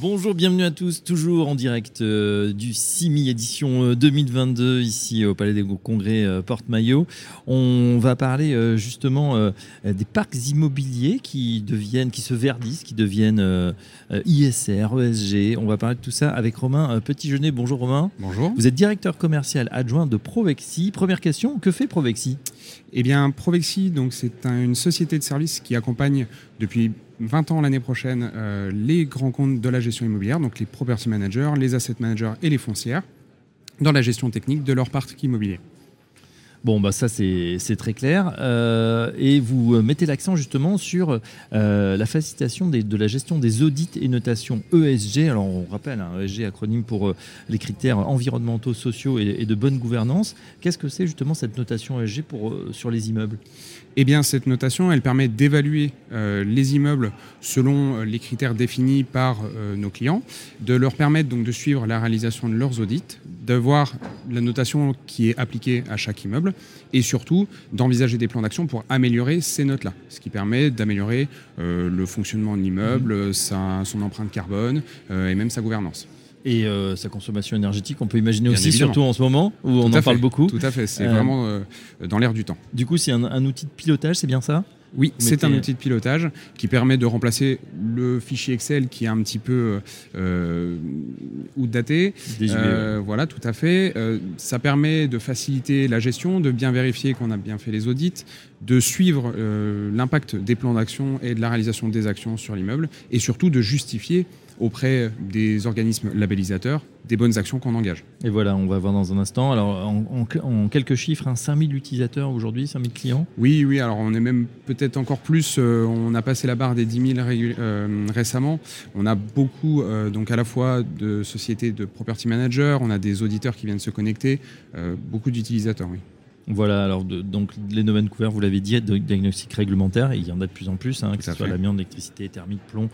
Bonjour, bienvenue à tous, toujours en direct euh, du CIMI édition 2022 euh, ici au Palais des Congrès euh, Porte-Maillot. On va parler justement des parcs immobiliers qui deviennent, qui se verdissent, qui deviennent ISR, ESG. On va parler de tout ça avec Romain Petit-Jeunet. Bonjour Romain. Bonjour. Vous êtes directeur commercial adjoint de Provexi. Première question, que fait Provexi? Eh bien, Provexi, donc c'est une société de services qui accompagne depuis 20 ans l'année prochaine euh, les grands comptes de la gestion immobilière, donc les property managers, les asset managers et les foncières, dans la gestion technique de leur parc immobilier. Bon, bah ça c'est très clair. Euh, et vous mettez l'accent justement sur euh, la facilitation de la gestion des audits et notations ESG. Alors on rappelle, un hein, ESG acronyme pour les critères environnementaux, sociaux et, de bonne gouvernance. Qu'est-ce que c'est justement cette notation ESG pour, sur les immeubles? Eh bien, cette notation, elle permet d'évaluer euh, les immeubles selon euh, les critères définis par euh, nos clients, de leur permettre donc de suivre la réalisation de leurs audits, de voir la notation qui est appliquée à chaque immeuble, et surtout d'envisager des plans d'action pour améliorer ces notes-là, ce qui permet d'améliorer le fonctionnement de l'immeuble, mmh. son empreinte carbone et même sa gouvernance et euh, sa consommation énergétique, on peut imaginer aussi, surtout en ce moment où on en parle beaucoup. Tout à fait, c'est vraiment euh, dans l'air du temps. Du coup, c'est un, outil de pilotage, c'est bien ça? Oui, c'est un outil de pilotage qui permet de remplacer le fichier Excel qui est un petit peu euh, outdaté. Euh, voilà, tout à fait. ça permet de faciliter la gestion, de bien vérifier qu'on a bien fait les audits, de suivre l'impact des plans d'action et de la réalisation des actions sur l'immeuble, et surtout de justifier auprès des organismes labellisateurs des bonnes actions qu'on engage. Et voilà, on va voir dans un instant. Alors, en, quelques chiffres, 5000 hein, utilisateurs aujourd'hui, 5000 clients Oui, oui, alors on est même peut-être encore plus. Euh, on a passé la barre des 10 000 euh, récemment. On a beaucoup, euh, donc à la fois de sociétés de property managers, on a des auditeurs qui viennent se connecter, beaucoup d'utilisateurs, oui. Voilà, alors donc les domaines couverts, vous l'avez dit, diagnostic réglementaire, et il y en a de plus en plus, hein, que ce soit l'amiante, l'électricité, thermique, plomb,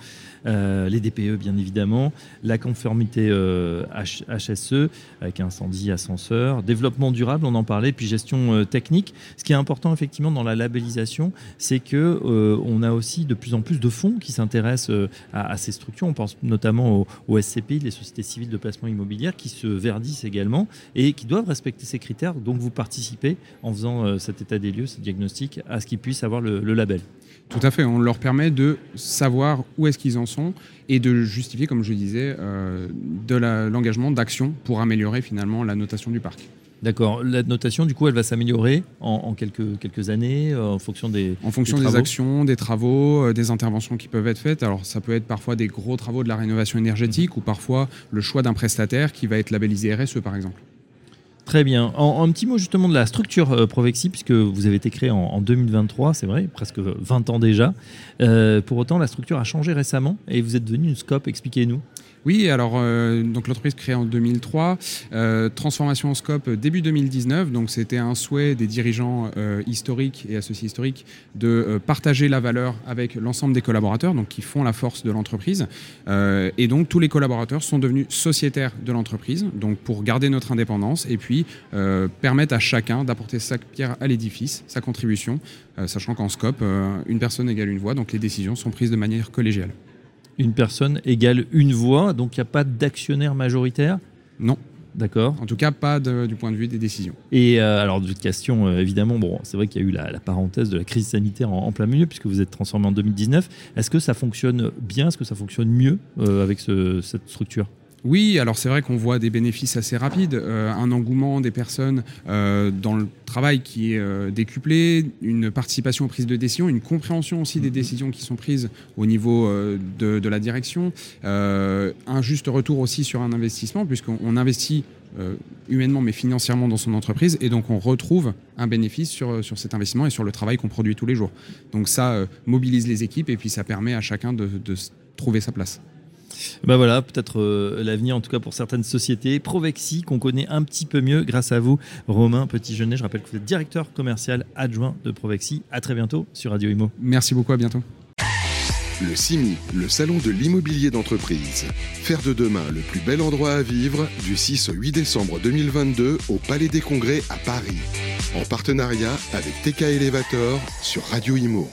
euh, les DPE bien évidemment, la conformité HSE euh, avec incendie, ascenseur, développement durable, on en parlait, puis gestion euh, technique. Ce qui est important effectivement dans la labellisation, c'est que on a aussi de plus en plus de fonds qui s'intéressent à, ces structures. On pense notamment aux, SCPI, les sociétés civiles de placement immobilier, qui se verdissent également et qui doivent respecter ces critères. Donc vous participez en faisant euh, cet état des lieux, ce diagnostic, à ce qu'ils puissent avoir le, label. Tout à fait, on leur permet de savoir où est-ce qu'ils en sont et de justifier, comme je disais, euh, de l'engagement d'action pour améliorer finalement la notation du parc. D'accord. La notation, du coup, elle va s'améliorer en, quelques, quelques années euh, en fonction des En fonction des, actions, des travaux, des interventions qui peuvent être faites. Alors, ça peut être parfois des gros travaux de la rénovation énergétique mmh. ou parfois le choix d'un prestataire qui va être labellisé RSE, par exemple. Très bien. En, un petit mot justement de la structure euh, Provexi, puisque vous avez été créé en, 2023, c'est vrai, presque 20 ans déjà. Euh, pour autant, la structure a changé récemment et vous êtes devenu une scope. Expliquez-nous. Oui, alors euh, donc l'entreprise créée en 2003, euh, transformation en scope début 2019. Donc c'était un souhait des dirigeants euh, historiques et associés historiques de partager la valeur avec l'ensemble des collaborateurs, donc qui font la force de l'entreprise. et donc tous les collaborateurs sont devenus sociétaires de l'entreprise, donc pour garder notre indépendance et puis permettre à chacun d'apporter sa pierre à l'édifice, sa contribution, sachant qu'en scope, une personne égale une voix, donc les décisions sont prises de manière collégiale une personne égale une voix, donc il n'y a pas d'actionnaire majoritaire? Non. D'accord. En tout cas, pas du point de vue des décisions. Et euh, alors, de question, euh, évidemment, bon, c'est vrai qu'il y a eu la, parenthèse de la crise sanitaire en, plein milieu, puisque vous êtes transformé en 2019. Est-ce que ça fonctionne bien? Est-ce que ça fonctionne mieux euh, avec cette structure? Oui, alors c'est vrai qu'on voit des bénéfices assez rapides, euh, un engouement des personnes euh, dans le travail qui est euh, décuplé, une participation aux prises de décision, une compréhension aussi des mhm. décisions qui sont prises au niveau de, la direction, un juste retour aussi sur un investissement, puisqu'on investit humainement mais financièrement dans son entreprise et donc on retrouve un bénéfice sur, sur cet investissement et sur le travail qu'on produit tous les jours. Donc ça mobilise les équipes et puis ça permet à chacun de trouver sa place. Ben voilà, peut-être euh, l'avenir en tout cas pour certaines sociétés. Provexi, qu'on connaît un petit peu mieux grâce à vous, Romain Petit-Genet. Je rappelle que vous êtes directeur commercial adjoint de Provexi. À très bientôt sur Radio Imo. Merci beaucoup, à bientôt. Le CIMI, le salon de l'immobilier d'entreprise. Faire de demain le plus bel endroit à vivre du 6 au 8 décembre 2022 au Palais des Congrès à Paris. En partenariat avec TK Elevator sur Radio Imo.